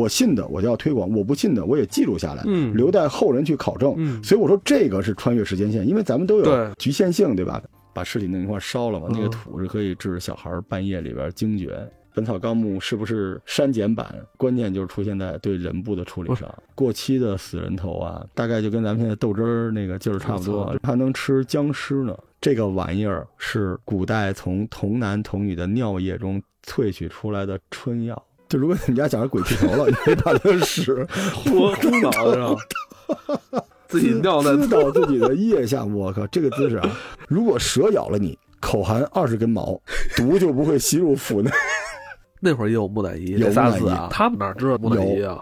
我信的我就要推广，我不信的我也记录下来，嗯留待后人去考证。嗯所以我说这个是穿越时间线，因为咱们都有局限性，对吧？把尸体那一块烧了嘛，嗯那个土是可以治小孩半夜里边惊厥。《本草纲目》是不是删减版？关键就是出现在对人部的处理上。过期的死人头啊，大概就跟咱们现在豆汁儿那个劲儿差不多，还能吃僵尸呢。这个玩意儿是古代从童男童女的尿液中萃取出来的春药。就如果你们家小孩鬼剃头了，你可以把它 的屎呼呼脑袋上，自己尿在滋到自己的腋下，我靠，这个姿势啊！如果蛇咬了你，口含二十根毛，毒就不会吸入腹内。那会儿也有木乃伊，有木乃伊啊，他们哪知道木乃伊啊？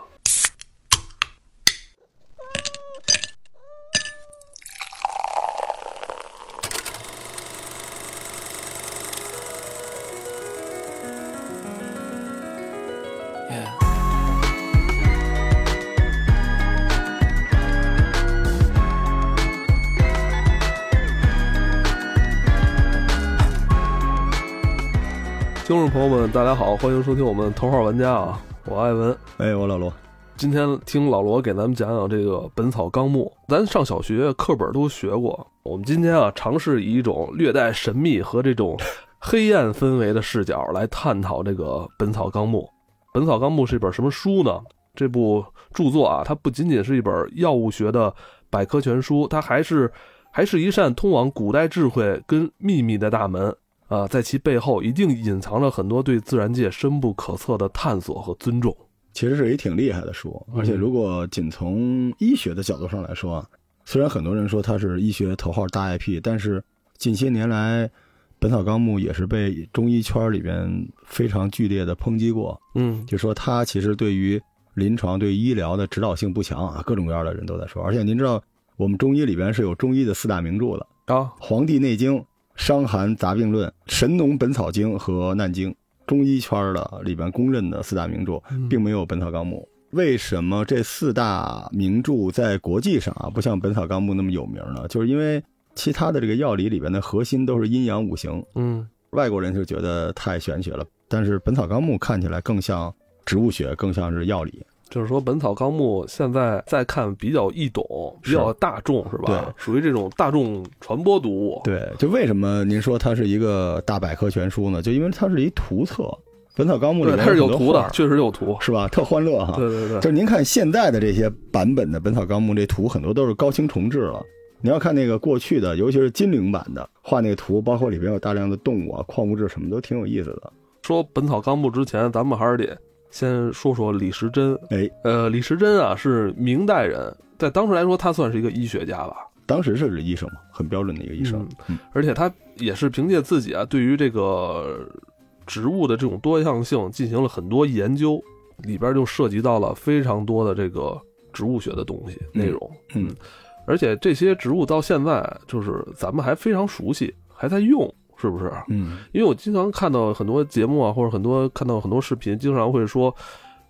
众朋友们，大家好，欢迎收听我们头号玩家啊，我艾文。哎，我老罗，今天听老罗给咱们讲讲这个《本草纲目》，咱上小学课本都学过。我们今天啊，尝试以一种略带神秘和这种 黑暗氛围的视角来探讨这个《本草纲目》。《本草纲目》是一本什么书呢？这部著作啊，它不仅仅是一本药物学的百科全书，它还是还是一扇通往古代智慧跟秘密的大门啊！在其背后一定隐藏着很多对自然界深不可测的探索和尊重。其实是一挺厉害的书，嗯而且如果仅从医学的角度上来说啊，虽然很多人说它是医学头号大 IP，但是近些年来，《本草纲目》也是被中医圈里边非常剧烈的抨击过，嗯就说它其实对于临床、对医疗的指导性不强啊，各种各样的人都在说。而且您知道，我们中医里边是有中医的四大名著的，啊，《黄帝内经》《伤寒杂病论》《神农本草经》和《难经》，中医圈的里边公认的四大名著，嗯并没有《本草纲目》。为什么这四大名著在国际上啊不像《本草纲目》那么有名呢？就是因为其他的这个药理里边的核心都是阴阳五行，嗯外国人就觉得太玄学了。但是《本草纲目》看起来更像植物学，更像是药理。就是说，《本草纲目》现在再看比较易懂，比较大众，是吧？对属于这种大众传播读物。对，就为什么您说它是一个大百科全书呢？就因为它是一图册，《本草纲目》里对，面它是有图的确实有图。是吧？特欢乐哈。对对对，就是您看现在的这些版本的《本草纲目》，这图很多都是高清重制了。你要看那个过去的，尤其是金陵版的，画那个图，包括里边有大量的动物啊、矿物质，什么都挺有意思的。说《本草纲目》之前，咱们还是得先说说李时珍。哎，呃，李时珍啊是明代人，在当时来说，他算是一个医学家吧。当时是医生嘛，很标准的一个医生。嗯而且他也是凭借自己啊对于这个植物的这种多样性进行了很多研究，里边就涉及到了非常多的这个植物学的东西嗯内容。嗯，而且这些植物到现在就是咱们还非常熟悉，还在用，是不是？嗯，因为我经常看到很多节目啊，或者很多看到很多视频，经常会说，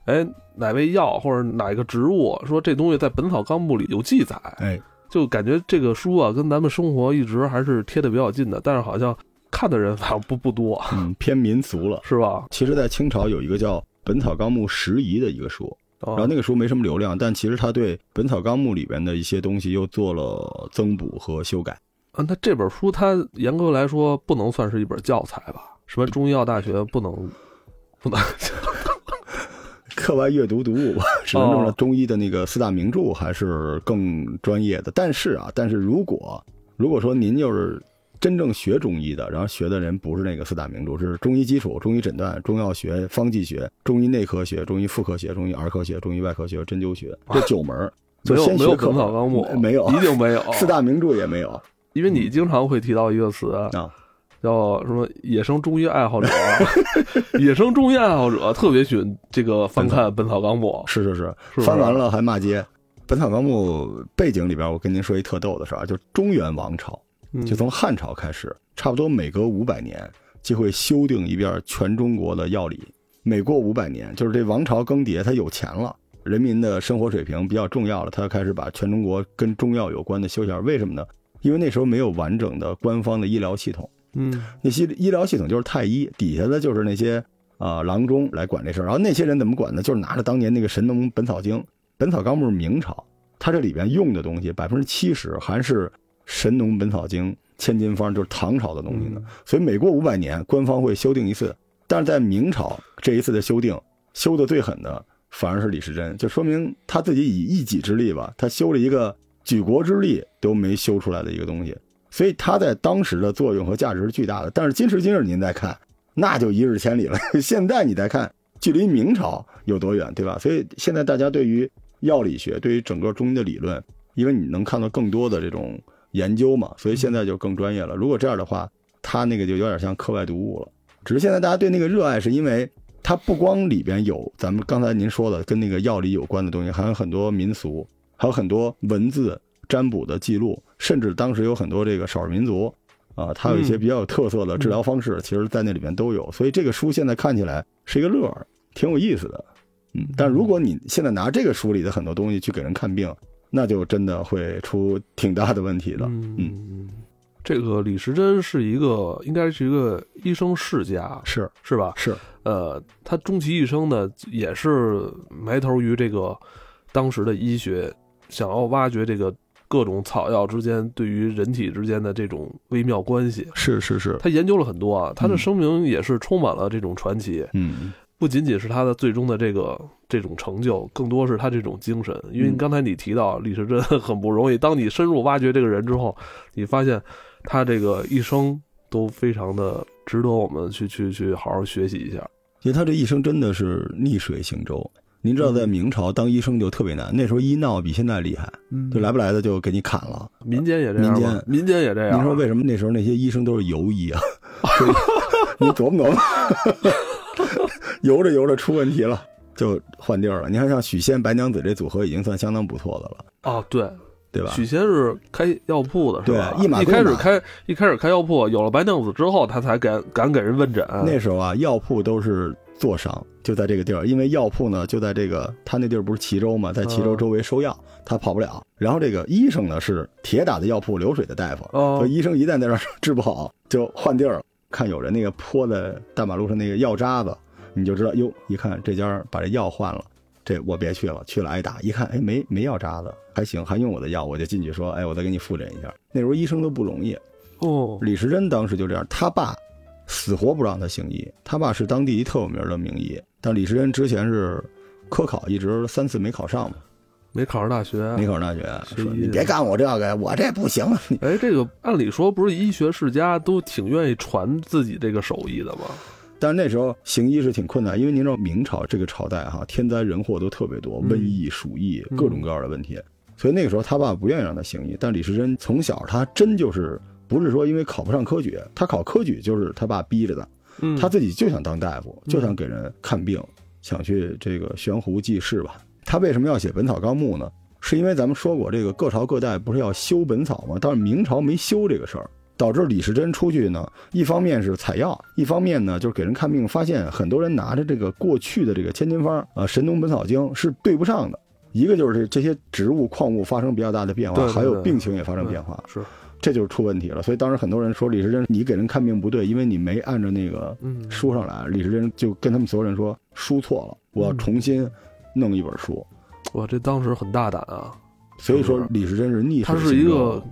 哎，哪味药或者哪个植物，说这东西在《本草纲目》里有记载，哎，就感觉这个书啊跟咱们生活一直还是贴的比较近的，但是好像看的人好像不不多，嗯，偏民俗了。是吧？其实，在清朝有一个叫《本草纲目拾遗》的一个书，然然后那个书没什么流量，但其实他对《本草纲目》里边的一些东西又做了增补和修改。啊，那这本书它严格来说不能算是一本教材吧？什么中医药大学不能不能 课外阅读读物吧，只能说哦中医的那个四大名著还是更专业的。但是啊，但是如果如果说您就是真正学中医的，然后学的人不是那个四大名著，是中医基础、中医诊断、中药学、方剂学、中医内科学、中医妇科学、中医儿科学、中医外科学、针灸学这九门，就没有没有《先学本草纲目》没有，一定没有 四大名著也没有因为你经常会提到一个词啊。叫什么野生中医爱好者，野生中医爱好者特别喜欢这个翻看《本草纲目》，是是是，翻完了还骂街。《本草纲目》背景里边，我跟您说一特逗的事儿啊，就中原王朝，嗯就从汉朝开始，差不多每隔五百年就会修订一遍全中国的药理。每过五百年，就是这王朝更迭，他有钱了，人民的生活水平比较重要了，他开始把全中国跟中药有关的修一下。为什么呢？因为那时候没有完整的官方的医疗系统，嗯那些医疗系统就是太医，底下的就是那些啊、郎中来管这事儿。然后那些人怎么管呢？就是拿着当年那个《神农本草经》，《本草纲目》是明朝，它这里边用的东西百分之七十还是《神农本草经》千金方，就是唐朝的东西呢。所以每过五百年，官方会修订一次。但是在明朝这一次的修订，修的最狠的反而是李时珍，就说明他自己以一己之力吧，他修了一个举国之力都没修出来的一个东西。所以它在当时的作用和价值是巨大的。但是今时今日您再看，那就一日千里了。现在你再看，距离明朝有多远，对吧？所以现在大家对于药理学，对于整个中医的理论，因为你能看到更多的这种研究嘛，所以现在就更专业了。如果这样的话，他那个就有点像课外读物了。只是现在大家对那个热爱，是因为它不光里边有咱们刚才您说的跟那个药理有关的东西，还有很多民俗，还有很多文字占卜的记录，甚至当时有很多这个少数民族啊，它有一些比较有特色的治疗方式，其实在那里面都有。所以这个书现在看起来是一个乐儿，挺有意思的。嗯，但如果你现在拿这个书里的很多东西去给人看病，那就真的会出挺大的问题的。嗯，嗯，这个李时珍是一个，应该是一个医生世家，是是吧？是，呃，他终其一生呢，也是埋头于这个当时的医学，想要挖掘这个各种草药之间对于人体之间的这种微妙关系。是是是，他研究了很多啊，他的生命也是充满了这种传奇。嗯，不仅仅是他的最终的这个这种成就，更多是他这种精神。因为嗯刚才你提到李时珍 很不容易，当你深入挖掘这个人之后，你发现他这个一生都非常的值得我们去去去好好学习一下。其实他这一生真的是逆水行舟。您知道，在明朝当医生就特别难，那时候医闹比现在厉害，嗯就来不来的就给你砍了。民间也这样吗民间民间也这样。您说为什么那时候那些医生都是游医啊？就 是你琢磨琢磨，游着游着出问题了，就换地儿了。你看，像许仙、白娘子这组合已经算相当不错的了，哦，对，对吧？许仙是开药铺的，是吧？对一马一开始开一开始开药铺，有了白娘子之后，他才敢敢给人问诊。那时候啊，药铺都是坐商，就在这个地儿，因为药铺呢就在这个他那地儿不是齐州嘛，在齐州周围收药，他跑不了。然后这个医生呢是铁打的药铺流水的大夫，哦所以医生一旦在这儿治不好，就换地儿了。看有人那个泼在大马路上那个药渣子，你就知道哟，一看这家把这药换了。这我别去了，去了挨打。一看，哎，没没药渣子，还行，还用我的药，我就进去说，哎，我再给你复诊一下。那时候医生都不容易，哦，李时珍当时就这样，他爸死活不让他行医，他爸是当地一特有名的名医，但李时珍之前是科考，一直三次没考上嘛，没考上大学。没考上大学，说你别干我这个，我这不行，你哎，这个按理说不是医学世家都挺愿意传自己这个手艺的吗？但是那时候行医是挺困难，因为您知道明朝这个朝代哈，天灾人祸都特别多，嗯瘟疫、鼠疫嗯各种各样的问题，所以那个时候他爸不愿意让他行医。但李时珍从小他真就是不是说因为考不上科举，他考科举就是他爸逼着的，嗯，他自己就想当大夫，就想给人看病，想去这个悬壶济世吧。他为什么要写《本草纲目》呢？是因为咱们说过，这个各朝各代不是要修本草吗？但是明朝没修这个事儿，导致李时珍出去呢，一方面是采药，一方面呢就是给人看病，发现很多人拿着这个过去的这个千金方啊，《神农本草经》是对不上的。一个就是这这些植物矿物发生比较大的变化，对对还有病情也发生变化，是，这就是出问题了。所以当时很多人说李时珍你给人看病不对，因为你没按照那个嗯，书上来，李时珍就跟他们所有人说书错了，我要重新弄一本书。哇，这当时很大胆啊！所以说李时珍是逆他是一个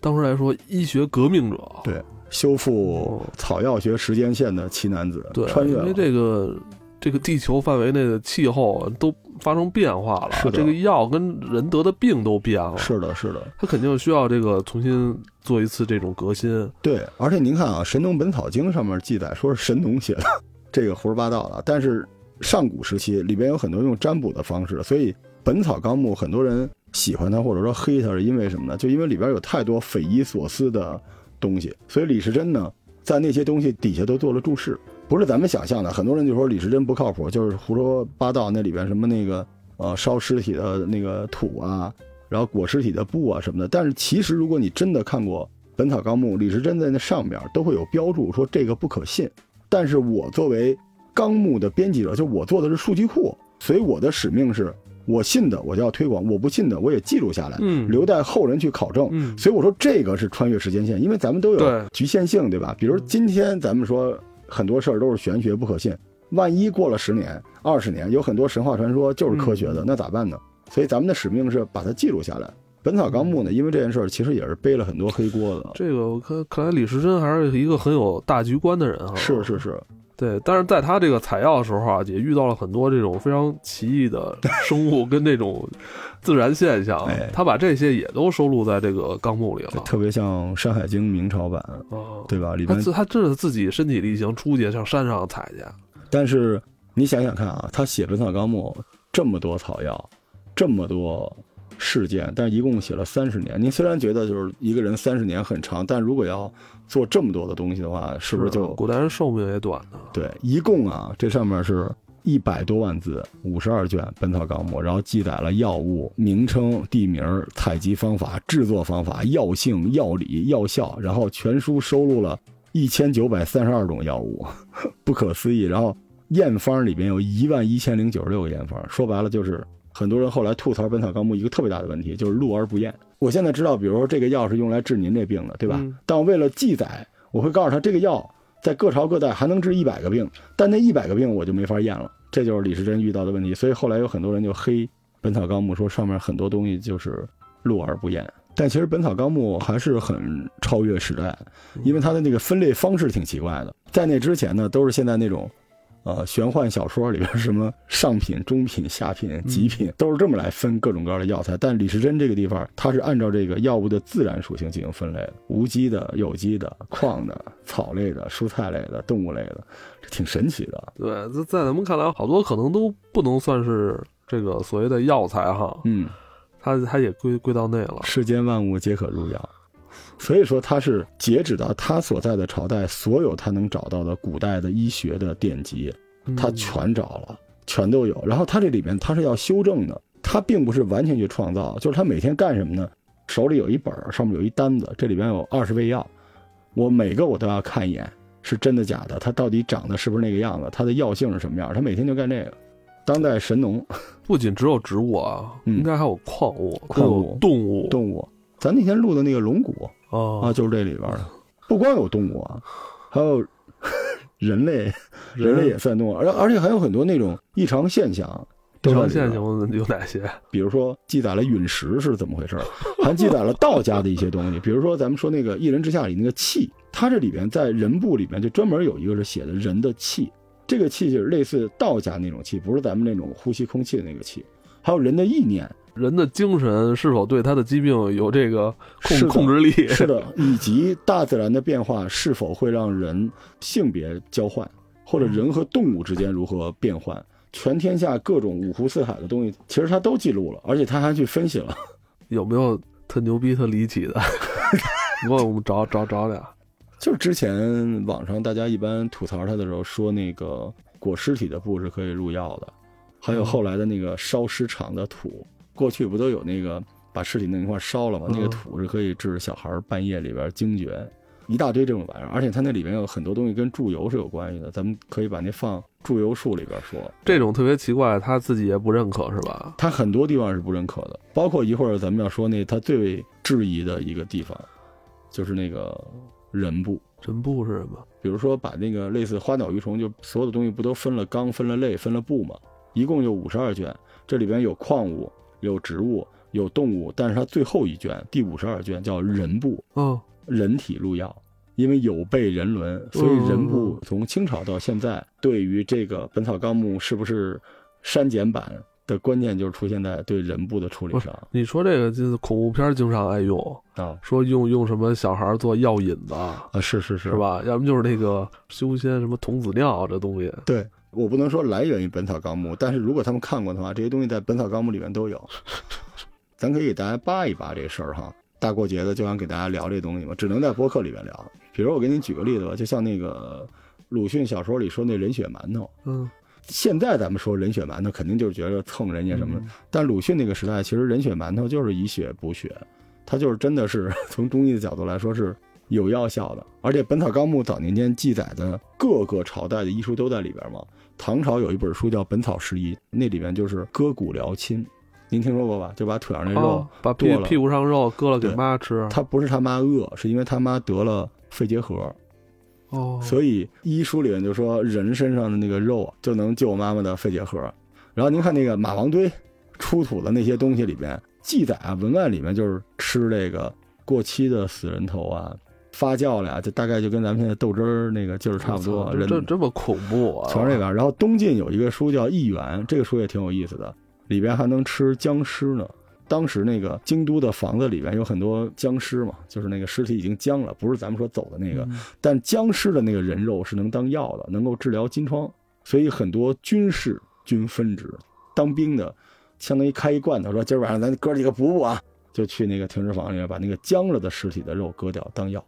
当时来说医学革命者。对修复草药学时间线的奇男子，对，穿越了因为这个这个地球范围内的气候都发生变化了，是的这个药跟人得的病都变了，是的，是的，它肯定需要这个重新做一次这种革新。对。而且您看啊，《神农本草经》上面记载说是神农写的，这个胡说八道的。但是上古时期里边有很多用占卜的方式，所以《本草纲目》很多人喜欢它或者说黑它，是因为什么呢？就因为里边有太多匪夷所思的东西。所以李时珍呢，在那些东西底下都做了注释，不是咱们想象的。很多人就说李时珍不靠谱，就是胡说八道。那里边什么那个呃烧尸体的那个土啊，然后裹尸体的布啊什么的。但是其实如果你真的看过《本草纲目》，李时珍在那上面都会有标注说这个不可信。但是我作为纲目的编辑者，就我做的是数据库，所以我的使命是。我信的我就要推广，我不信的我也记录下来，嗯留待后人去考证。嗯所以我说这个是穿越时间线，因为咱们都有局限性，对吧？比如今天咱们说很多事儿都是玄学不可信，万一过了十年、二十年，有很多神话传说就是科学的，嗯那咋办呢？所以咱们的使命是把它记录下来。《本草纲目》呢，因为这件事儿，其实也是背了很多黑锅的。这个我看看来李时珍还是一个很有大局观的人啊。是是是，对，但是在他这个采药的时候啊，也遇到了很多这种非常奇异的生物跟这种自然现象哎，他把这些也都收录在这个纲目里了。特别像《山海经》明朝版，啊，对吧？里面，他真是自己身体力行出去上山上采去。但是你想想看啊，他写《本草纲目》这么多草药，这么多事件，但是一共写了三十年。您虽然觉得就是一个人三十年很长，但如果要做这么多的东西的话，是不是就古代人寿命也短呢？对？一共啊，这上面是一百多万字，五十二卷《本草纲目》，然后记载了药物名称、地名、采集方法、制作方法、药性、药理、药效，然后全书收录了一千九百三十二种药物，不可思议。然后验方里边有一万一千零九十六个验方，说白了就是很多人后来吐槽《本草纲目》一个特别大的问题，就是录而不验。我现在知道，比如说这个药是用来治您这病的，对吧？嗯但我为了记载，我会告诉他这个药在各朝各代还能治一百个病，但那一百个病我就没法验了。这就是李时珍遇到的问题，所以后来有很多人就黑《本草纲目》，说上面很多东西就是录而不验。但其实《本草纲目》还是很超越时代，因为它的那个分类方式挺奇怪的。在那之前呢，都是现在那种，呃，玄幻小说里边什么上品、中品、下品、极品，都是这么来分各种各样的药材。但李时珍这个地方，它是按照这个药物的自然属性进行分类的，无机的、有机的、矿的、草类的、蔬菜类的、动物类的，这挺神奇的。对，这在咱们看来，好多可能都不能算是这个所谓的药材哈，嗯，它它也归归到内了。世间万物皆可入药。所以说，他是截止到他所在的朝代，所有他能找到的古代的医学的典籍，他嗯全找了，全都有。然后他这里面他是要修正的，他并不是完全去创造，就是他每天干什么呢？手里有一本，上面有一单子，这里边有二十味药，我每个我都要看一眼，是真的假的，它到底长得是不是那个样子，它的药性是什么样，他每天就干这个。当代神农不仅只有植物啊，嗯应该还有矿物，矿物动物动物，咱那天录的那个龙骨啊，啊，就是这里边的，不光有动物啊，还有 人类，人类也算动物，而而且还有很多那种异常现象。都在里边常现象有哪些？比如说记载了陨石是怎么回事，还记载了道家的一些东西，比如说咱们说那个《一人之下》里那个气，它这里边在人部里面就专门有一个是写的人的气，这个气就是类似道家那种气，不是咱们那种呼吸空气的那个气，还有人的意念，人的精神是否对他的疾病有这个控控制力？是的，以及大自然的变化是否会让人性别交换，或者人和动物之间如何变换，全天下各种五湖四海的东西，其实他都记录了，而且他还去分析了。有没有特牛逼、特离奇的？我们找找找俩。就是之前网上大家一般吐槽他的时候说，那个裹尸体的布是可以入药的，还有后来的那个烧尸场的土，过去不都有那个把尸体弄一块烧了吗？嗯那个土是可以治小孩半夜里边惊厥，一大堆这种玩意儿，而且它那里面有很多东西跟祝由是有关系的，咱们可以把那放祝由术里边说。这种特别奇怪，他自己也不认可是吧？他很多地方是不认可的，包括一会儿咱们要说那他最为质疑的一个地方，就是那个人部。人部是什么？比如说把那个类似花鸟鱼虫，就所有的东西不都分了纲、分了类、分了部吗？一共就五十二卷，这里边有矿物、有植物、有动物，但是它最后一卷第五十二卷叫人部，嗯，人体入药。因为有悖人伦，所以人部从清朝到现在，对于这个《本草纲目》是不是删减版的关键，就是出现在对人部的处理上你说这个就是恐怖片经常爱用，啊说用用什么小孩做药引子，啊，是是是是？吧？要么就是那个修仙什么童子尿这东西。对我不能说来源于《本草纲目》，但是如果他们看过的话，这些东西在《本草纲目》里面都有。咱可以给大家扒一扒这事儿哈。大过节的就想给大家聊这东西嘛，只能在播客里面聊。比如我给你举个例子吧，就像那个鲁迅小说里说那人血馒头，嗯，现在咱们说人血馒头，肯定就是觉得蹭人家什么的。嗯但鲁迅那个时代，其实人血馒头就是以血补血，它就是真的是 从中医的角度来说是有药效的。而且《本草纲目》早年间记载的各个朝代的医书都在里边嘛。唐朝有一本书叫《本草拾遗》，那里面就是割骨疗亲，您听说过吧？就把腿上那肉哦，把屁剁了屁股上肉割了给妈吃。他不是他妈饿，是因为他妈得了肺结核，哦，所以医书里面就说人身上的那个肉啊，就能救妈妈的肺结核。然后您看那个马王堆出土的那些东西里边记载啊，文案里面就是吃这个过期的死人头啊，发酵了呀，就大概就跟咱们现在豆汁儿那个劲儿差不多。人这这这么恐怖啊！全是这个。然后东晋有一个书叫《异园》，这个书也挺有意思的，里边还能吃僵尸呢。当时那个京都的房子里边有很多僵尸嘛，就是那个尸体已经僵了，不是咱们说走的那个。嗯但僵尸的那个人肉是能当药的，能够治疗金疮，所以很多军事均分职，当兵的相当于开一罐头，说今儿晚上咱哥几个补补啊，就去那个停尸房里面把那个僵了的尸体的肉割掉当药。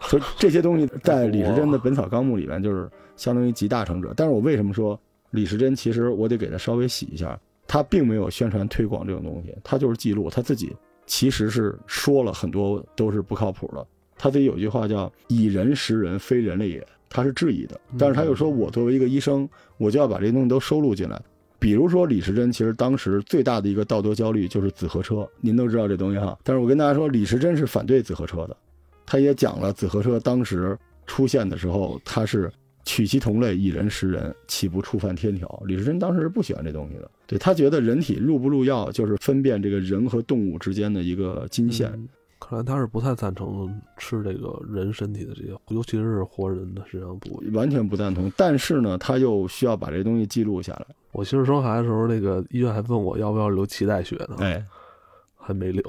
所以这些东西在 李时珍的《本草纲目》里面就是相当于集大成者。但是我为什么说李时珍？其实我得给他稍微洗一下，他并没有宣传推广这种东西，他就是记录他自己，其实是说了很多都是不靠谱的。他自己有一句话叫“以人食人，非人类也”，他是质疑的。但是他又说，我作为一个医生，我就要把这些东西都收录进来。比如说李时珍，其实当时最大的一个道德焦虑就是紫河车，您都知道这东西哈。但是我跟大家说，李时珍是反对紫河车的，他也讲了紫河车当时出现的时候，他是取其同类，以人食人，岂不触犯天条？李时珍当时是不喜欢这东西的，对他觉得人体入不入药，就是分辨这个人和动物之间的一个金线。嗯看来他是不太赞成吃这个人身体的这些，尤其是活人的身上部位。完全不赞同，但是呢，他又需要把这东西记录下来。我媳妇生孩子的时候，那个医院还问我要不要留脐带血呢，哎，还没留。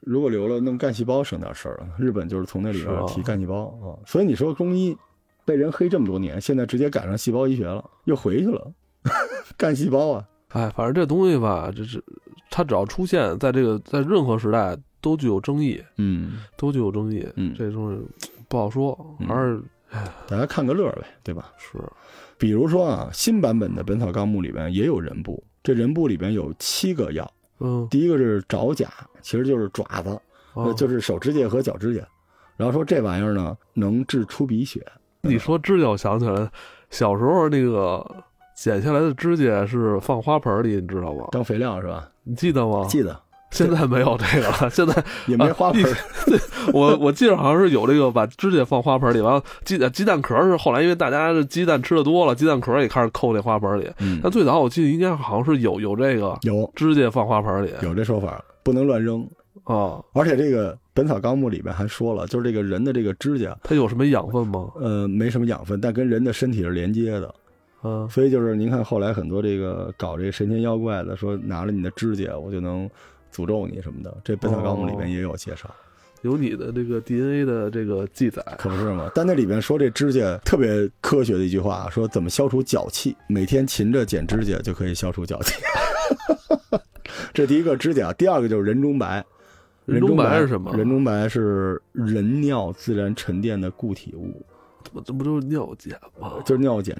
如果留了弄干细胞省点事儿了。日本就是从那里边提干细胞啊，所以你说中医被人黑这么多年，现在直接赶上细胞医学了，又回去了，干细胞啊，哎，反正这东西吧，这是它只要出现在这个在任何时代都具有争议，嗯都具有争议。嗯，这东西不好说，嗯还是大家看个乐儿呗，对吧？是比如说啊，新版本的《本草纲目》里边也有人部，这人部里边有七个药，嗯，第一个是爪甲，其实就是爪子，就是手指甲和脚指甲。然后说这玩意儿呢，能治出鼻血。你说指甲，我想起来了，小时候那个剪下来的指甲是放花盆里，你知道吗？当肥料是吧？你记得吗？记得现在没有这个了，现在也没花盆儿，我我记得好像是有这个把指甲放花盆里，完了鸡鸡蛋壳是后来因为大家这鸡蛋吃的多了，鸡蛋壳也开始扣那花盆里。嗯但最早我记得应该好像是有有这个有指甲放花盆里有这说法，不能乱扔。啊，而且这个《本草纲目》里面还说了，就是这个人的这个指甲，它有什么养分吗？呃，没什么养分，但跟人的身体是连接的。嗯，所以就是您看后来很多这个搞这个神仙妖怪的，说拿了你的指甲，我就能诅咒你什么的。这《本草纲目》里面也有介绍，有你的这个 DNA 的这个记载。可不是吗？但那里面说这指甲特别科学的一句话，说怎么消除脚气，每天勤着剪指甲就可以消除脚气。这第一个指甲，第二个就是人中白。人中白是什么人中白是人尿自然沉淀的固体物，这不就是尿碱吗？就是尿碱。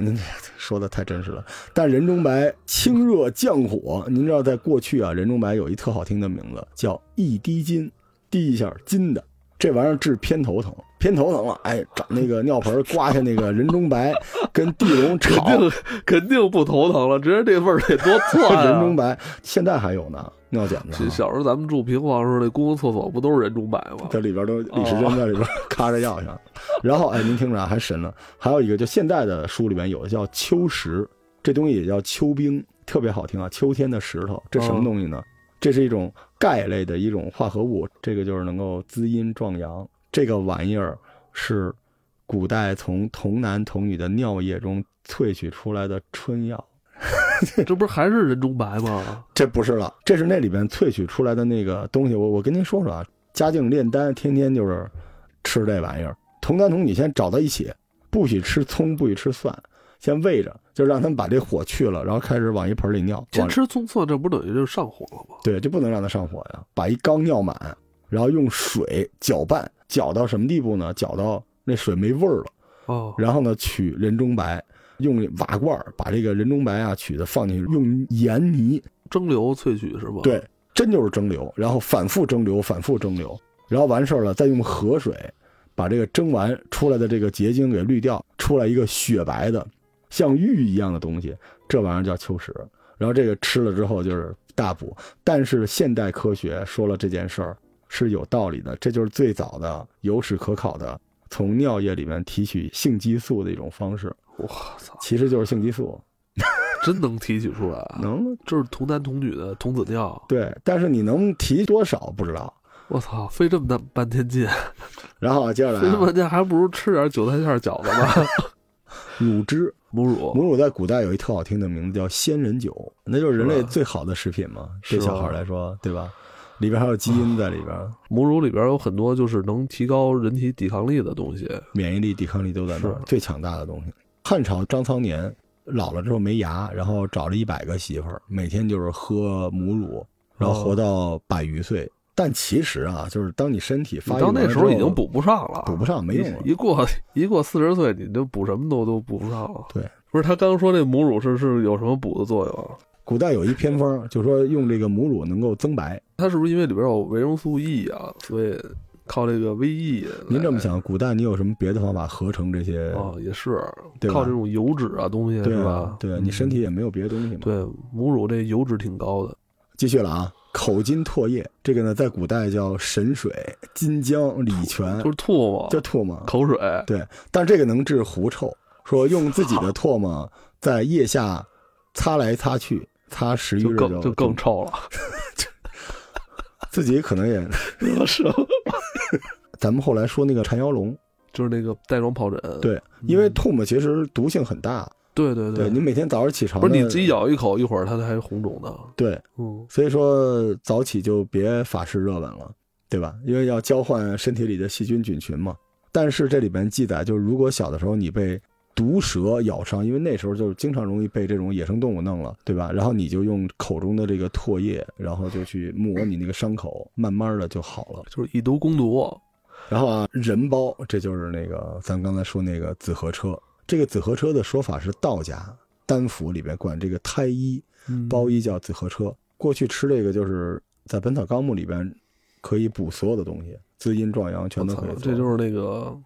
说的太真实了。但人中白清热降火，您知道，在过去啊，人中白有一特好听的名字叫一滴金，滴一下金的。这玩意儿治偏头疼，偏头疼了，哎，找那个尿盆刮下那个人中白，跟地龙 肯炒定肯定不头疼了，直接这味儿得多窜 人中啊！白，现在还有呢，尿碱的啊。小时候咱们住平房时候，那公共厕所不都是人中白吗？在里边都李时珍在里边 咔着药去，然后哎，您听着啊，还神了，还有一个就现代的书里面有的叫秋石，这东西也叫秋冰，特别好听啊，秋天的石头，这什么东西呢？这是一种钙类的一种化合物，这个就是能够滋阴壮阳，这个玩意儿是古代从童男童女的尿液中萃取出来的春药。这不是还是人中白吗？这不是了，这是那里边萃取出来的那个东西。我我跟您说说啊，嘉靖炼丹天天就是吃这玩意儿，童男童女先找到一起，不许吃葱，不许吃蒜，先喂着，就让他们把这火去了，然后开始往一盆里尿。先吃葱蒜，这不等于就上火了吗？对，就不能让它上火呀，把一缸尿满，然后用水搅拌，搅到什么地步呢？搅到那水没味儿了，哦，然后呢取人中白，用瓦罐儿把这个人中白啊取的放进去，用盐泥蒸馏萃取是吧？，对，真就是蒸馏，然后反复蒸馏，反复蒸馏，然后完事儿了，再用河水把这个蒸完出来的这个结晶给滤掉，出来一个雪白的，像玉一样的东西，这玩意儿叫秋实。然后这个吃了之后就是大补，但是现代科学说了这件事儿是有道理的，这就是最早的有史可考的从尿液里面提取性激素的一种方式，我操，其实就是性激素，真能提取出来啊！能就是童男童女的童子尿，对，但是你能提多少不知道。我操，费这么大半天劲，然后接下来啊费这么半天，还不如吃点韭菜馅饺子呢。乳汁，母乳，母乳在古代有一特好听的名字叫仙人酒，那就是人类最好的食品嘛，对小孩来说，对吧？里边还有基因在里边，母乳里边有很多就是能提高人体抵抗力的东西。免疫力、抵抗力都在那儿，最强大的东西。汉朝张苍年老了之后没牙，然后找了一百个媳妇儿，每天就是喝母乳，然后活到百余岁。但其实啊，就是当你身体发育到那时候已经补不上了，补不上，没用了。一过一过四十岁，你就补什么都都补不上了。对，不是他刚说那母乳是是有什么补的作用啊？古代有一偏方，就说用这个母乳能够增白。它是不是因为里边有维生素 E 啊，所以靠这个 VE？您这么想，古代你有什么别的方法合成这些？哦，也是对靠这种油脂啊东西对吧？对你身体也没有别的东西嘛。，对母乳这油脂挺高的，继续了啊。口金唾液，这个呢，在古代叫神水、金浆、礼泉，就是唾沫、叫唾沫。口水。对，但这个能治狐臭，说用自己的唾沫在腋下擦来擦去，擦十余就日更就更臭了，自己可能也。是，咱们后来说那个缠腰龙，就是那个带状疱疹。对，因为唾沫其实毒性很大，对对对你每天早上起床不是你自己咬一口，一会儿它还红肿的。对，嗯，所以说早起就别法式热吻了，对吧？因为要交换身体里的细菌菌群嘛。但是这里边记载，就是如果小的时候你被毒蛇咬伤，因为那时候就是经常容易被这种野生动物弄了，对吧？然后你就用口中的这个唾液，然后就去抹你那个伤口，慢慢的就好了。就是以毒攻毒。然后啊，人包，这就是那个咱刚才说那个紫河车。这个紫河车的说法是道家丹府里边管这个胎衣嗯包衣叫紫河车。过去吃这个就是在《本草纲目》里边可以补所有的东西，滋阴壮阳全都可以，做。这就是那个，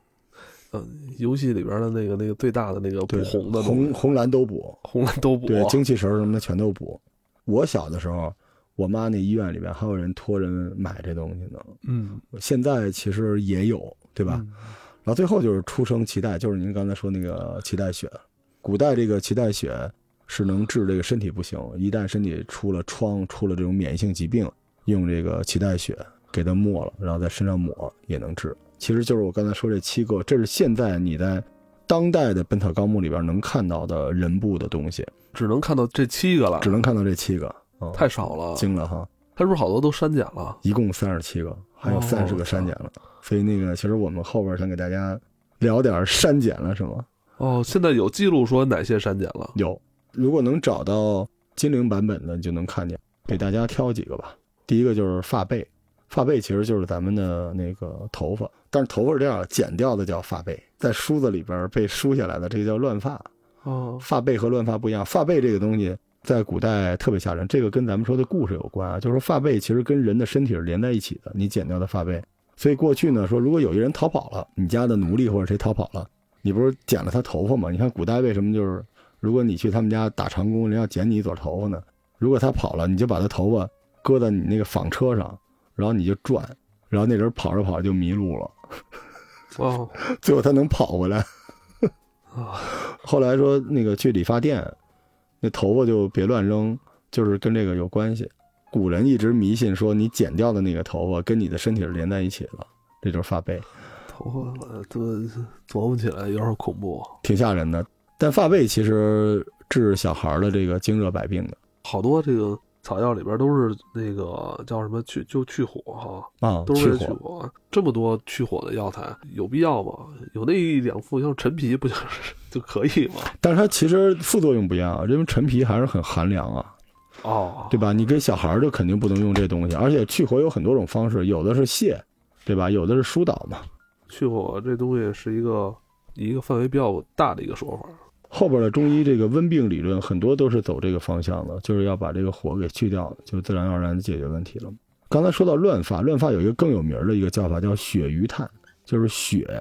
嗯，游戏里边的那个那个最大的那个补红的红红蓝都补，红蓝都补。对精气神什么的全都补。我小的时候，我妈那医院里边还有人托人买这东西呢。嗯，现在其实也有，对对吧？？然后最后就是出生脐带，就是您刚才说那个脐带血。古代这个脐带血是能治这个身体不行，一旦身体出了疮、出了这种免疫性疾病，用这个脐带血给它抹了，然后在身上抹也能治。其实就是我刚才说这七个，这是现在你在当代的《本草纲目》里边能看到的人部的东西，只能看到这七个了，只能看到这七个，嗯、太少了。精了哈。它是不是好多都删减了？一共三十七个，还有哦三十个删减了。所以那个，其实我们后边想给大家聊点删减了，是吗？哦，现在有记录说哪些删减了？有，如果能找到金陵版本的，你就能看见。给大家挑几个吧。第一个就是发背，发背其实就是咱们的那个头发，但是头发是这样，剪掉的叫发背，在梳子里边被梳下来的，这个叫乱发。哦，发背和乱发不一样，发背这个东西在古代特别吓人，这个跟咱们说的故事有关啊，就是说发背其实跟人的身体是连在一起的，你剪掉的发背。所以过去呢，说如果有一人逃跑了，你家的奴隶或者谁逃跑了，你不是剪了他头发吗？你看古代为什么就是，如果你去他们家打长工，人要剪你一撮头发呢？如果他跑了，你就把他头发搁在你那个纺车上，然后你就转，然后那人跑着跑着就迷路了，哦，最后他能跑回来。啊，后来说那个去理发店，那头发就别乱扔，就是跟这个有关系。古人一直迷信说，你剪掉的那个头发跟你的身体是连在一起的，这就是发背，头发呃这琢磨起来有点恐怖。挺吓人的。但发背其实治小孩的这个经热百病的好多这个草药里边都是那个叫什么去就去火哈，啊，都是去火。这么多去火的药材，有必要吗？有那一两副像陈皮不就是 就可以吗？但是它其实副作用不一样，因为陈皮还是很寒凉啊，哦，对吧？你给小孩就肯定不能用这东西，而且去火有很多种方式，有的是泻，对吧？有的是疏导嘛。去火这东西是一个一个范围比较大的一个说法。后边的中医这个温病理论很多都是走这个方向的，就是要把这个火给去掉，就自然而然的解决问题了。刚才说到乱发，乱发有一个更有名的一个叫法叫血余炭，就是血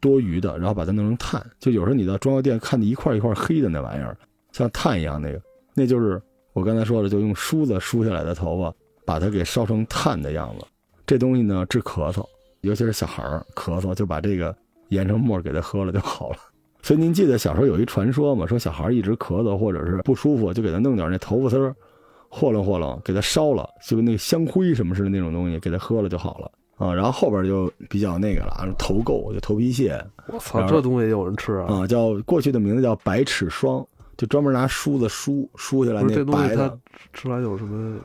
多余的，然后把它弄成炭。就有时候你到中药店看的一块一块黑的那玩意儿，像炭一样那个，那就是我刚才说的，就用梳子梳下来的头发，把它给烧成炭的样子。这东西呢治咳嗽，尤其是小孩儿咳嗽，就把这个研成沫儿给他喝了就好了。所以您记得小时候有一传说吗？说小孩一直咳嗽或者是不舒服，就给他弄点那头发丝儿，和弄和弄，给他烧了，就跟那个香灰什么似的那种东西，给他喝了就好了啊。然后后边就比较那个了，头垢就头皮屑我操，这东西也有人吃啊？啊，叫过去的名字叫百尺霜，就专门拿梳子梳梳下来那东西它白的，吃完有什么？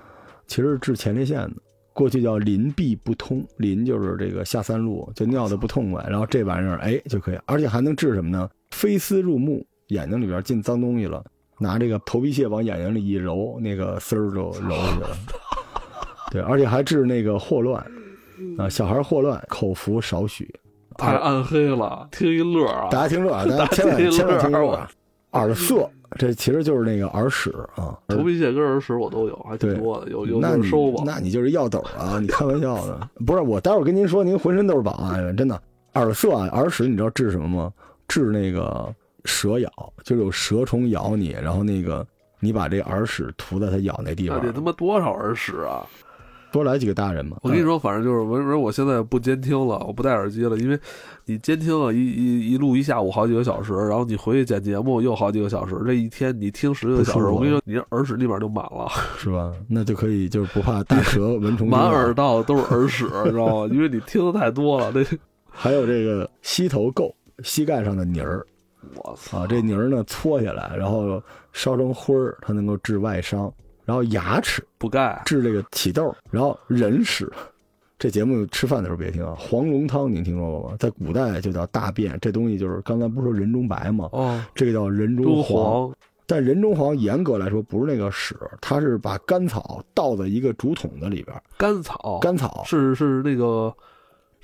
其实是治前列腺的。过去叫淋闭不通，淋就是这个下三路，就尿的不痛快，然后这玩意儿哎就可以，而且还能治什么呢？飞丝入目，眼睛里边进脏东西了，拿这个头皮屑往眼睛里一揉，那个丝儿就揉下去了。对，而且还治那个霍乱啊，小孩霍乱，口服少许。太暗黑了，听一乐啊！大家听乐啊，大家千万千万听乐乐啊！耳塞，这其实就是那个耳屎啊。头皮屑跟耳屎我都有，还挺多的，有有那你就是收吧。那你就是药斗啊！你开玩笑呢？不是，我待会儿跟您说，您浑身都是宝啊！真的，耳塞啊，耳屎，你知道治什么吗？治那个蛇咬，就是有蛇虫咬你，然后那个你把这耳屎涂在它咬那地方那得，他妈多少耳屎啊！多来几个大人嘛。嗯，我跟你说，反正就是，我说我现在不监听了，我不戴耳机了，因为你监听了一一一录一下午好几个小时，然后你回去剪节目又好几个小时，这一天你听十个小时，我跟你说，你这耳屎立马就满了，是吧？那就可以，就是不怕大蛇蚊虫满耳道都是耳屎，知道吗？因为你听的太多了，那还有这个吸头垢，膝盖上的泥儿。我操，啊，这泥儿呢搓下来，然后烧成灰儿，它能够治外伤。然后牙齿补钙，治这个起痘，然后人屎。这节目吃饭的时候别听啊，黄龙汤您听说过吗？在古代就叫大便，这东西就是刚才不是说人中白吗？哦，这个叫人中。黄，但人中黄严格来说不是那个屎，它是把甘草倒在一个竹筒子里边，甘草，甘草，是是那个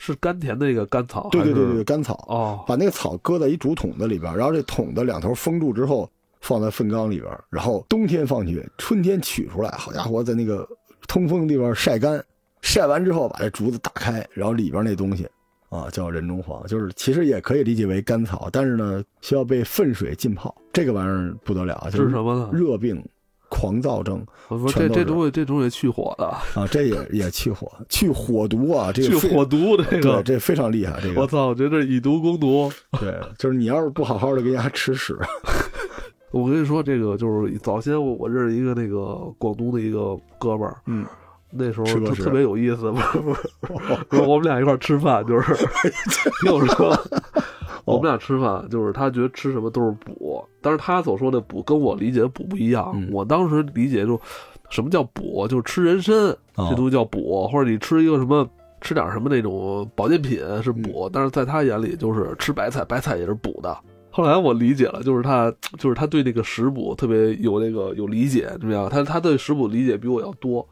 是甘甜的那个甘草，对对对对，甘草，哦，把那个草搁在一竹筒子里边，然后这筒子两头封住之后，放在粪缸里边，然后冬天放进去，春天取出来，好家伙，在那个通风的地方晒干，晒完之后把这竹子打开，然后里边那东西啊叫人中黄，就是其实也可以理解为甘草，但是呢需要被粪水浸泡，这个玩意儿不得了，就是什么呢？热病、狂躁症我说这这东西这东西去火的，啊，这也也去火，去火毒啊，这去个去火毒这对，个，这非常厉害，这个我操，我觉得以毒攻毒。对，就是你要是不好好的给人家吃屎。我跟你说，这个就是早先我我认识一个那个广东的一个哥们儿，嗯，那时候就特特别有意思，不是不是不是，我们俩一块儿吃饭，就是 听我说，我们俩吃饭就是他觉得吃什么都是补，但是他所说的补跟我理解的补不一样，嗯我当时理解就什么叫补，就是吃人参，哦这东西叫补，或者你吃一个什么。吃点什么那种保健品是补，嗯但是在他眼里就是吃白菜，白菜也是补的。后来我理解了，就是他，就是他对那个食补特别有那个有理解，怎么样？他他对食补理解比我要多，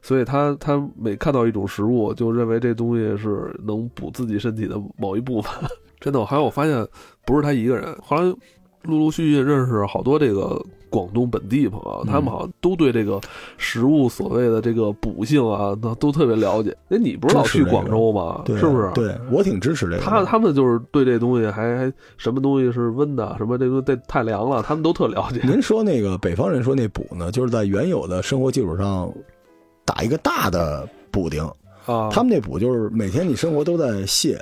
所以他他每看到一种食物，就认为这东西是能补自己身体的某一部分。真的，我还有我发现不是他一个人，后来陆陆续续认识好多这个广东本地朋友，他们好像都对这个食物所谓的这个补性啊，那都特别了解。哎，你不是老去广州吗？对，是不是？对我挺支持这个。他他们就是对这东西还还什么东西是温的，什么这个这太凉了，他们都特了解。您说那个北方人说那补呢，就是在原有的生活基础上打一个大的补丁。啊，他们那补就是每天你生活都在卸，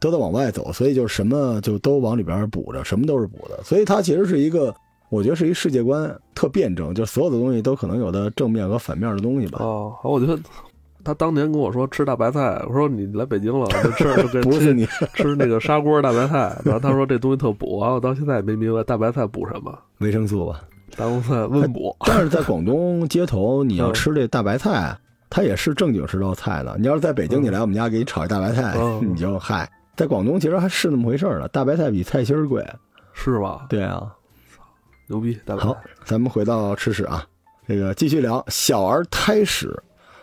都在往外走，所以就是什么就都往里边补着，什么都是补的。所以它其实是一个，我觉得是一世界观特辩证，就所有的东西都可能有的正面和反面的东西吧。哦，好，我觉得他当年跟我说吃大白菜，我说你来北京了，就吃 就跟不是你吃那个砂锅大白菜，然后他说这东西特补，然后我到现在也没明白大白菜补什么，维生素吧？大白菜温补。但是在广东街头，你要嗯吃这大白菜，它也是正经是道菜的。你要是在北京，嗯你来我们家给你炒一大白菜，嗯 你就嗨。在广东其实还是那么回事儿呢，大白菜比菜心儿贵。是吧？对啊，牛逼，大白好。，咱们回到吃屎啊，这个继续聊小儿胎屎，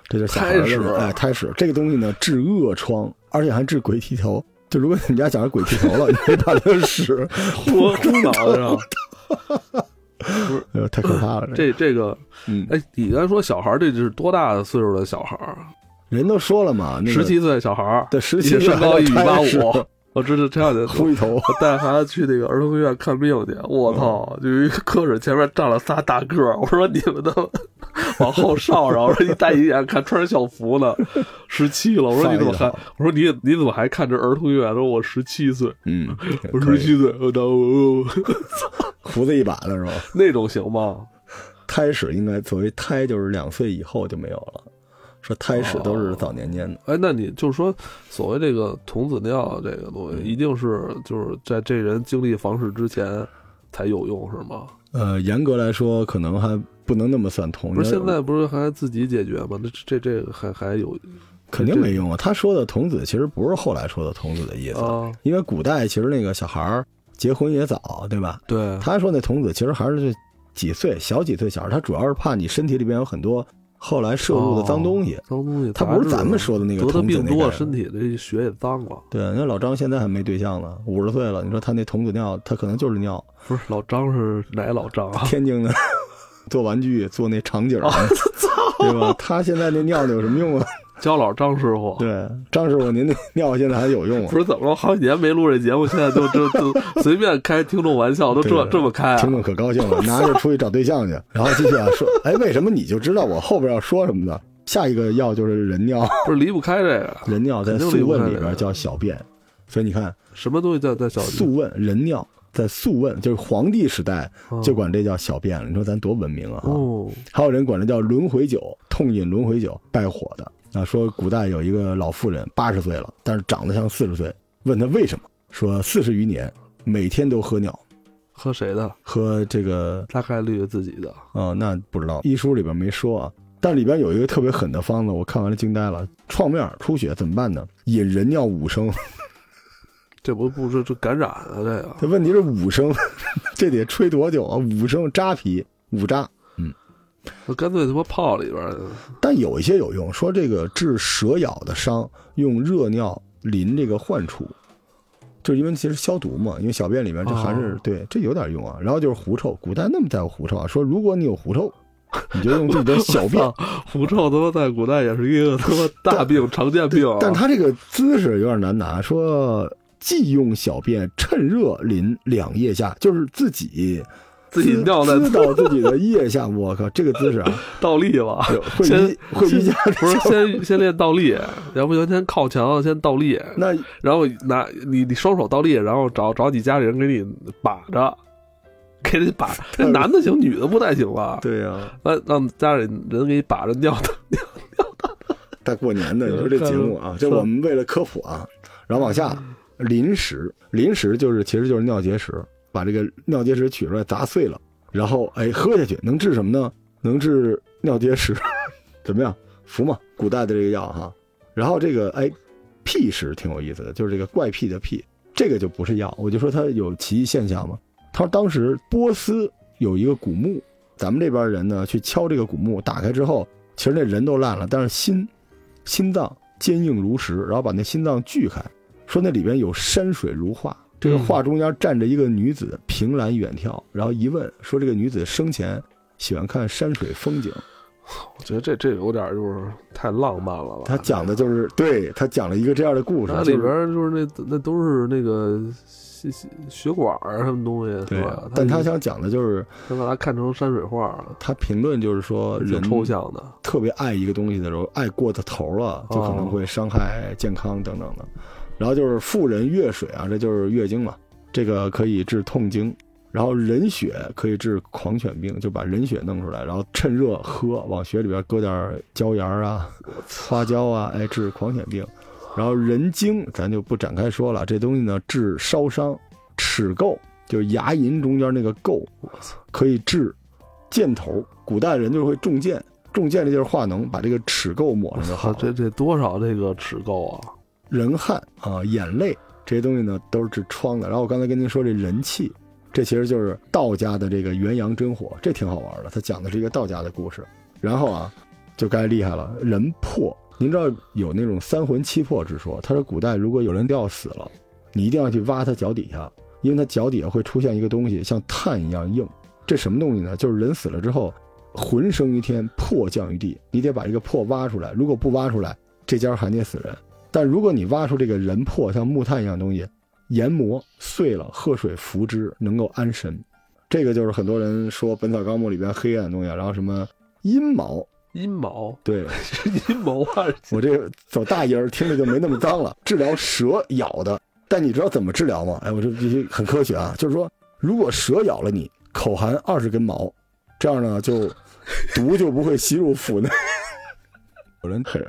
这就是小孩儿胎屎的哎胎屎这个东西呢治恶疮，而且还治鬼剃头。就如果你们家小孩鬼剃头了，你可以把这个屎，呼呼脑袋上，呃，太可怕了。这这个，嗯，哎，你刚才说小孩儿，这是多大的岁数的小孩儿？人都说了嘛，那个十七岁小孩儿，对十七身高一米八五。我知道这样的，秃一头，我带孩子去那个儿童医院看病去，我操！就一个科室前面站了仨大个儿，我说你们都往后稍，然后说你戴一眼看穿着校服呢，十七了。我说你怎么还？我说你你怎么还看着儿童乐？他说我十七岁，嗯，我十七岁，我操 胡子一把了是吧？那种行吗？胎史应该作为胎，就是两岁以后就没有了。说胎史都是早年间的。哎，那你就是说，所谓这个童子尿这个东西，一定是就是在这人经历房事之前才有用是吗？呃，严格来说，可能还不能那么算童。不是现在不是还自己解决吗？那这这个还还有，肯定没用啊。他说的童子其实不是后来说的童子的意思，因为古代其实那个小孩儿结婚也早，对吧？对。他说那童子其实还是几岁小几岁小孩，他主要是怕你身体里边有很多。后来摄入的脏东西，脏东西，他不是咱们说的那个得的病多，身体的血也脏了。对，那老张现在还没对象呢，五十岁了。你说他那童子尿，他可能就是尿。不是老张是哪老张啊？天津的，做玩具做那场景，对吧？他现在那尿有什么用啊？焦老张师傅，对张师傅，您那 尿现在还有用吗？不是怎么了？好几年没录这节目，现在就就就随便开听众玩笑，都这这么开，听众可高兴了，拿着出去找对象去。然后继续啊说，哎，为什么你就知道我后边要说什么呢？下一个药就是人尿，不是离不开这个。人尿在《素问》里边叫小便，所以你看什么东西叫在小素问人尿在《素问》就是皇帝时代就管这叫小便了。你说咱多文明啊！哦，还有人管这叫轮回酒，痛饮轮回酒败火的。啊，说古代有一个老妇人，八十岁了，但是长得像四十岁。问她为什么？说四十余年每天都喝尿，喝谁的？喝这个大概率自己的。哦，那不知道，医书里边没说啊。但里边有一个特别狠的方子，我看完了惊呆了。创面出血怎么办呢？引人尿五升。这不不是这感染啊？这个。这问题是五升，这得吹多久啊？五升扎皮五扎。那 干脆他妈泡里边但有一些有用，说这个治蛇咬的伤，用热尿淋这个患处，就是因为其实消毒嘛，因为小便里面这还是对，这有点用啊。然后就是狐臭，古代那么在乎狐臭啊，说如果你有狐臭，你就用自己的小便。狐臭他妈在古代也是一个他妈大病，常见病。但他这个姿势有点难拿，说既用小便趁热淋两腋下，就是自己。自己尿在滋到自己的腋下，我靠，这个姿势啊，倒立吧，会先会瑜伽，不是先先练倒立，要不就先靠墙先倒立，那然后拿你你双手倒立，然后找找你家里人给你把着，给你把，这男的行，女的不太行吧？对呀，那让家里人给你把着尿的尿尿的。大过年的，你说这节目啊，这我们为了科普啊，然后往下临时临时就是其实就是尿结石。把这个尿结石取出来砸碎了，然后哎喝下去能治什么呢？能治尿结石，怎么样？服吗？古代的这个药哈。然后这个哎，屁石挺有意思的，就是这个怪癖的癖，这个就不是药。我就说它有奇异现象嘛。他说当时波斯有一个古墓，咱们这边人呢去敲这个古墓，打开之后，其实那人都烂了，但是心心脏坚硬如石，然后把那心脏锯开，说那里边有山水如画。这个画中间站着一个女子，凭栏远眺，然后一问说：“这个女子生前喜欢看山水风景。”我觉得这这有点就是太浪漫了吧？他讲的就是对他讲了一个这样的故事，它里边就是那那都是那个血血管啊什么东西，对吧？但他想讲的就是他把它看成山水画。他评论就是说，人抽象的，特别爱一个东西的时候，爱过的头了，就可能会伤害健康等等的。然后就是妇人月水啊，这就是月经嘛，这个可以治痛经。然后人血可以治狂犬病，就把人血弄出来，然后趁热喝，往血里边搁点椒盐啊、花椒啊，哎，治狂犬病。然后人精咱就不展开说了，这东西呢治烧伤。齿垢就是牙龈中间那个垢，可以治箭头。古代人就会中箭，中箭的就是化脓，把这个齿垢抹上就好。这这多少这个齿垢啊？人汗啊，眼泪这些东西呢，都是治疮的。然后我刚才跟您说这人气，这其实就是道家的这个元阳真火，这挺好玩的。他讲的是一个道家的故事。然后啊，就该厉害了。人魄，您知道有那种三魂七魄之说。他说古代如果有人吊死了，你一定要去挖他脚底下，因为他脚底下会出现一个东西，像碳一样硬。这什么东西呢？就是人死了之后，魂生于天，魄降于地。你得把这个魄挖出来，如果不挖出来，这家还得死人。但如果你挖出这个人魄，像木炭一样东西，研磨碎了，喝水服之，能够安神。这个就是很多人说《本草纲目》里边黑暗的东西，然后什么阴毛。阴毛对是阴谋啊！我这个走大音儿听着就没那么脏了。治疗蛇咬的，但你知道怎么治疗吗？哎，我这这些很科学啊，就是说，如果蛇咬了你，口含二十根毛，这样呢就毒就不会吸入腹内。有人很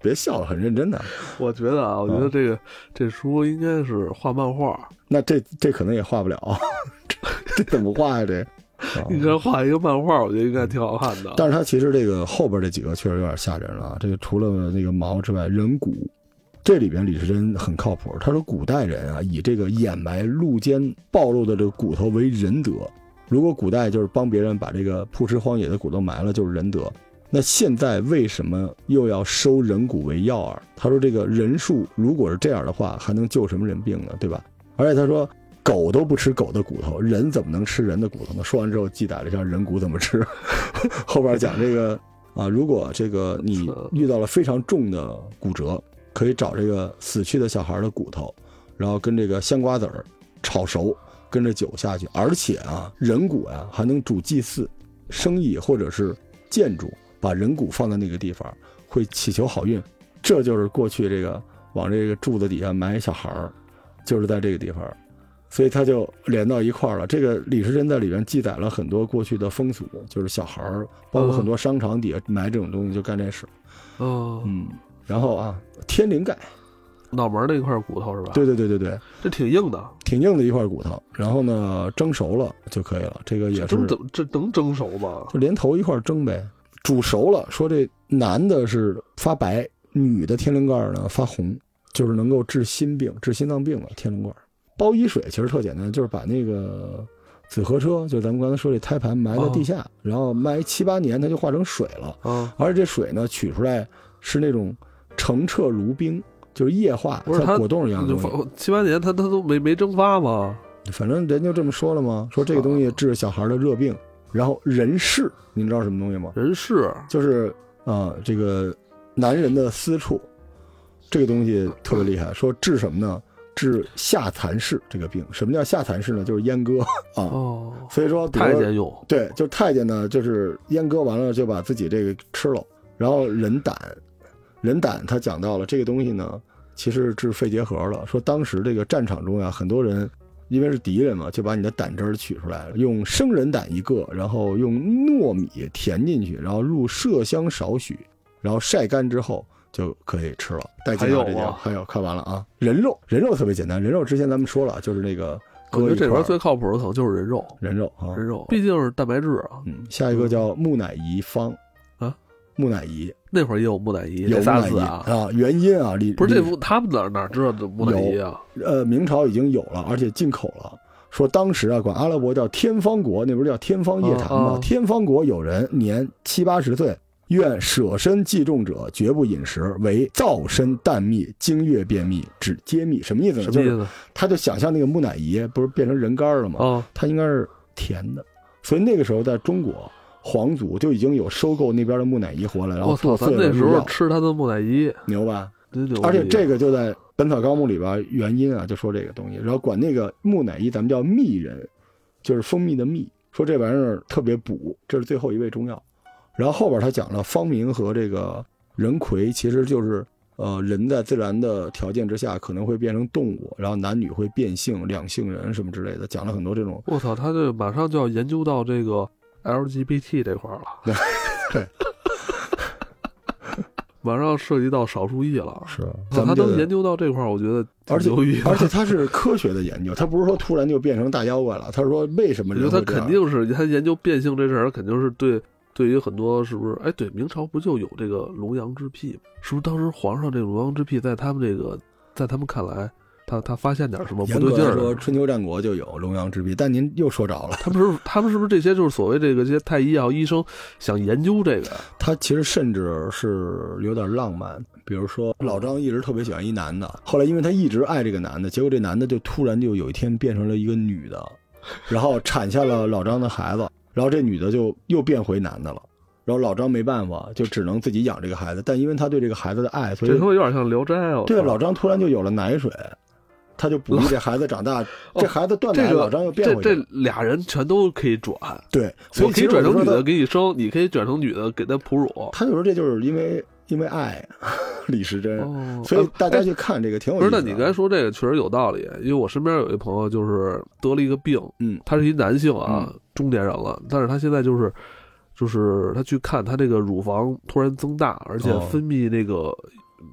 别笑了，很认真的。我觉得啊，我觉得这个这书应该是画漫画，那这这可能也画不了，这怎么画呀？这啊应该画一个漫画，我觉得应该挺好看的。但是它其实这个后边这几个确实有点吓人了啊。这个除了那个毛之外，人骨，这里边李时珍很靠谱。他说古代人啊，以这个掩埋路肩暴露的这个骨头为仁德。如果古代就是帮别人把这个铺尸荒野的骨头埋了，就是仁德。那现在为什么又要收人骨为药饵？他说这个人数如果是这样的话，还能救什么人病呢？对吧？而且他说。狗都不吃狗的骨头，人怎么能吃人的骨头呢？说完之后，记载了一下人骨怎么吃。后边讲这个啊，如果这个你遇到了非常重的骨折，可以找这个死去的小孩的骨头，然后跟这个香瓜子儿炒熟，跟着酒下去。而且啊，人骨啊还能主祭祀、生意或者是建筑，把人骨放在那个地方会祈求好运。这就是过去这个往这个柱子底下埋小孩儿，就是在这个地方。所以他就连到一块儿了。这个李时珍在里边记载了很多过去的风俗，就是小孩儿，包括很多商场底下埋这种东西就干这事。哦，嗯，然后啊，天灵盖，脑门那块骨头是吧？对对对对对，这挺硬的，挺硬的一块骨头。然后呢，蒸熟了就可以了。这个也是蒸怎这能蒸熟吗？就连头一块蒸呗，煮熟了。说这男的是发白，女的天灵盖呢发红，就是能够治心病、治心脏病的天灵盖。包衣水其实特简单，就是把那个紫河车，就咱们刚才说这胎盘埋在地下，然后埋七八年，它就化成水了。啊，而且这水呢，取出来是那种澄澈如冰，就是液化，像果冻一样的东西。七八年它它都没没蒸发吗？反正人就这么说了嘛，说这个东西治小孩的热病。然后人事，您知道什么东西吗？人事就是啊、这个男人的私处，这个东西特别厉害。说治什么呢？治下蚕氏这个病。什么叫下蚕氏呢？就是阉割啊。哦，所以说，太监用对，就太监呢，就是阉割完了就把自己这个吃了。然后人胆，人胆他讲到了这个东西呢，其实是治肺结核了。说当时这个战场中呀，很多人因为是敌人嘛，就把你的胆汁儿取出来，用生人胆一个，然后用糯米填进去，然后入麝香少许，然后晒干之后就可以吃了。带劲还有这叫啊还有看完了啊，人肉人肉特别简单，人肉之前咱们说了，就是那个我觉得这边最靠谱的可能就是人肉，人肉啊，人肉，毕竟是蛋白质啊。嗯，下一个叫木乃伊方啊，木乃伊那会儿也有木乃伊，有木乃伊啊，啊，原因啊，李不是这不他们哪哪知道的木乃伊啊？呃明朝已经有了，而且进口了。说当时啊，管阿拉伯叫天方国，那不是叫天方夜谭吗？啊啊天方国有人年七八十岁，愿舍身济众者，绝不饮食，为燥身淡秘，经月便秘，只揭秘。什么意思呢？就是什么意思？他就想象那个木乃伊不是变成人干了吗？啊，它应该是甜的，所以那个时候在中国，皇族就已经有收购那边的木乃伊回来，然后那时候，吃他的木乃伊，牛吧？真牛！而且这个就在《本草纲目》里边原因啊，就说这个东西，然后管那个木乃伊咱们叫蜜人，就是蜂蜜的蜜，说这玩意儿特别补，这是最后一味中药。然后后边他讲了方明和这个人魁，其实就是呃人在自然的条件之下可能会变成动物，然后男女会变性，两性人什么之类的，讲了很多这种我操，他这马上就要研究到这个 LGBT 这块儿了，对，马上涉及到少数裔了。是他咱们这个能研究到这块儿，我觉得而且而且他是科学的研究，他不是说突然就变成大妖怪了，他是说为什么我觉得他肯定是他研究变性这事儿，肯定是对对于很多是不是？哎，对，明朝不就有这个龙阳之癖吗？是不是当时皇上这个龙阳之癖，在他们这个在他们看来，他他发现点什么不对劲儿说？春秋战国就有龙阳之癖，但您又说着了，他们是不是他们是不是这些就是所谓这个这些太医啊医生想研究这个？他其实甚至是有点浪漫。比如说，老张一直特别喜欢一男的，后来因为他一直爱这个男的，结果这男的就突然就有一天变成了一个女的，然后产下了老张的孩子，然后这女的就又变回男的了。然后老张没办法，就只能自己养这个孩子。但因为他对这个孩子的爱，所以这他妈有点像《聊斋》哦！对老张突然就有了奶水，他就鼓励这孩子长大，这孩子断奶，这个老张又变这这回去了。俩人全都可以转，对，所以我可以转成女的给你生，你可以转成女的给他哺乳。他就说这就是因为因为爱 李时珍，哦所以大家哎去看这个挺有不是，意思的。那你刚才说这个确实有道理，因为我身边有一朋友就是得了一个病，嗯他是一男性啊，嗯中年人了，但是他现在就是就是他去看他这个乳房突然增大，而且哦分泌那个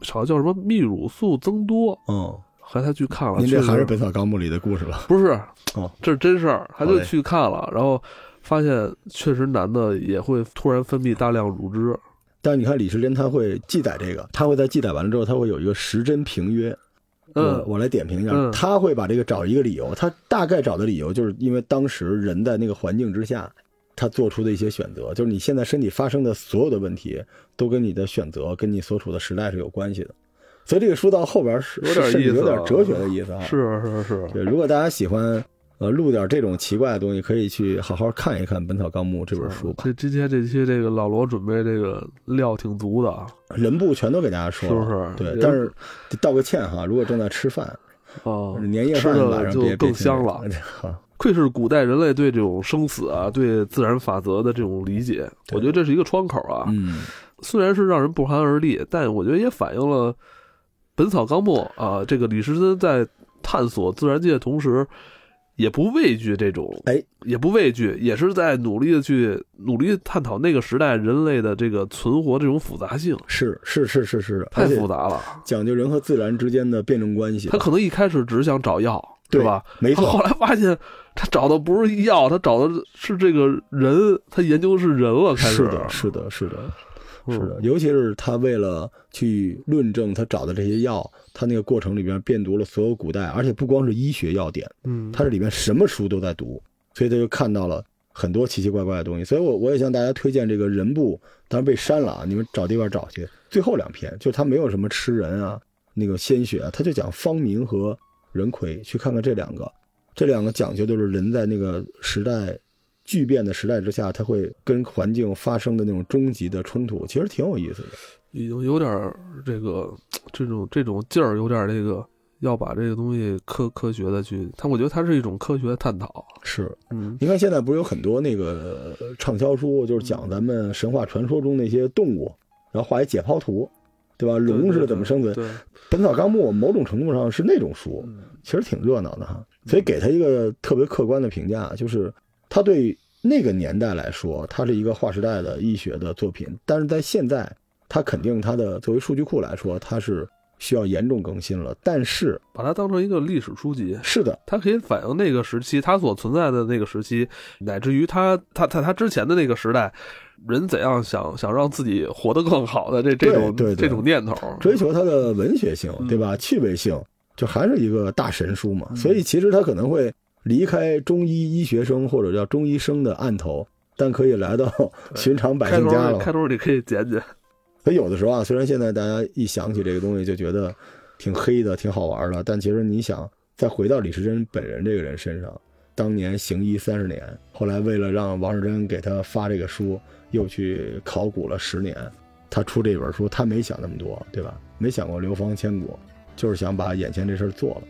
好像叫什么泌乳素增多，嗯，后来他去看了，您这还是《本草纲目》里的故事吧？不是 哦，这是真事儿，他就去看了，然后发现确实男的也会突然分泌大量乳汁，但是你看李时珍他会记载这个，他会在记载完了之后，他会有一个时针评约。我嗯我来点评一下，嗯他会把这个找一个理由，他大概找的理由就是因为当时人在那个环境之下，他做出的一些选择，就是你现在身体发生的所有的问题，都跟你的选择、跟你所处的时代是有关系的。所以这个书到后边是有点意思啊有点哲学的意思啊。是是是，对，如果大家喜欢呃录点这种奇怪的东西，可以去好好看一看《本草纲目》这本书吧。这今天这期这个老罗准备这个料挺足的啊，人部全都给大家说了，是不是对，但是道个歉哈，如果正在吃饭，哦，年夜吃饭晚上的就更香了。。愧是古代人类对这种生死啊、对自然法则的这种理解，我觉得这是一个窗口啊。嗯，虽然是让人不寒而栗，但我觉得也反映了《本草纲目》啊，这个李时珍在探索自然界的同时，也不畏惧这种，哎，也不畏惧，也是在努力的去努力探讨那个时代人类的这个存活这种复杂性，是是是是是，太复杂了。讲究人和自然之间的辩证关系。他可能一开始只想找药，对吧？没错后，来发现，他找的不是药，他找的是这个人，他研究的是人了。开始是的，是的，是的，嗯是的。尤其是他为了去论证他找的这些药，他那个过程里边遍读了所有古代，而且不光是医学药典，嗯，他这里面什么书都在读，所以他就看到了很多奇奇怪怪的东西。所以我我也向大家推荐这个人部，当然被删了啊，你们找地方找去。最后两篇就他没有什么吃人啊，那个鲜血啊，他就讲方明和人魁，去看看这两个，这两个讲究就是人在那个时代巨变的时代之下，它会跟环境发生的那种终极的冲突，其实挺有意思的。已经有点儿这个这种这种劲儿，有点儿这个要把这个东西科科学的去，它我觉得它是一种科学的探讨。是，嗯你看现在不是有很多那个呃畅销书，就是讲咱们神话传说中那些动物，然后画一解剖图，对吧？龙是怎么生存？对，《本草纲目》某种程度上是那种书，嗯其实挺热闹的哈。所以给他一个特别客观的评价，就是他对那个年代来说，它是一个划时代的医学的作品，但是在现在，它肯定它的作为数据库来说，它是需要严重更新了。但是，把它当成一个历史书籍，是的，它可以反映那个时期它所存在的那个时期，乃至于它它它它之前的那个时代，人怎样想想让自己活得更好的这这种这种念头。追求它的文学性，嗯对吧？趣味性，就还是一个大神书嘛。所以其实它可能会离开中医医学生或者叫中医生的案头，但可以来到寻常百姓家了。开头你可以捡捡，所以有的时候啊，虽然现在大家一想起这个东西就觉得挺黑的、挺好玩的，但其实你想再回到李时珍本人这个人身上，当年行医三十年，后来为了让王世贞给他发这个书，又去考古了十年，他出这本书，他没想那么多，对吧？没想过流芳千古，就是想把眼前这事儿做了。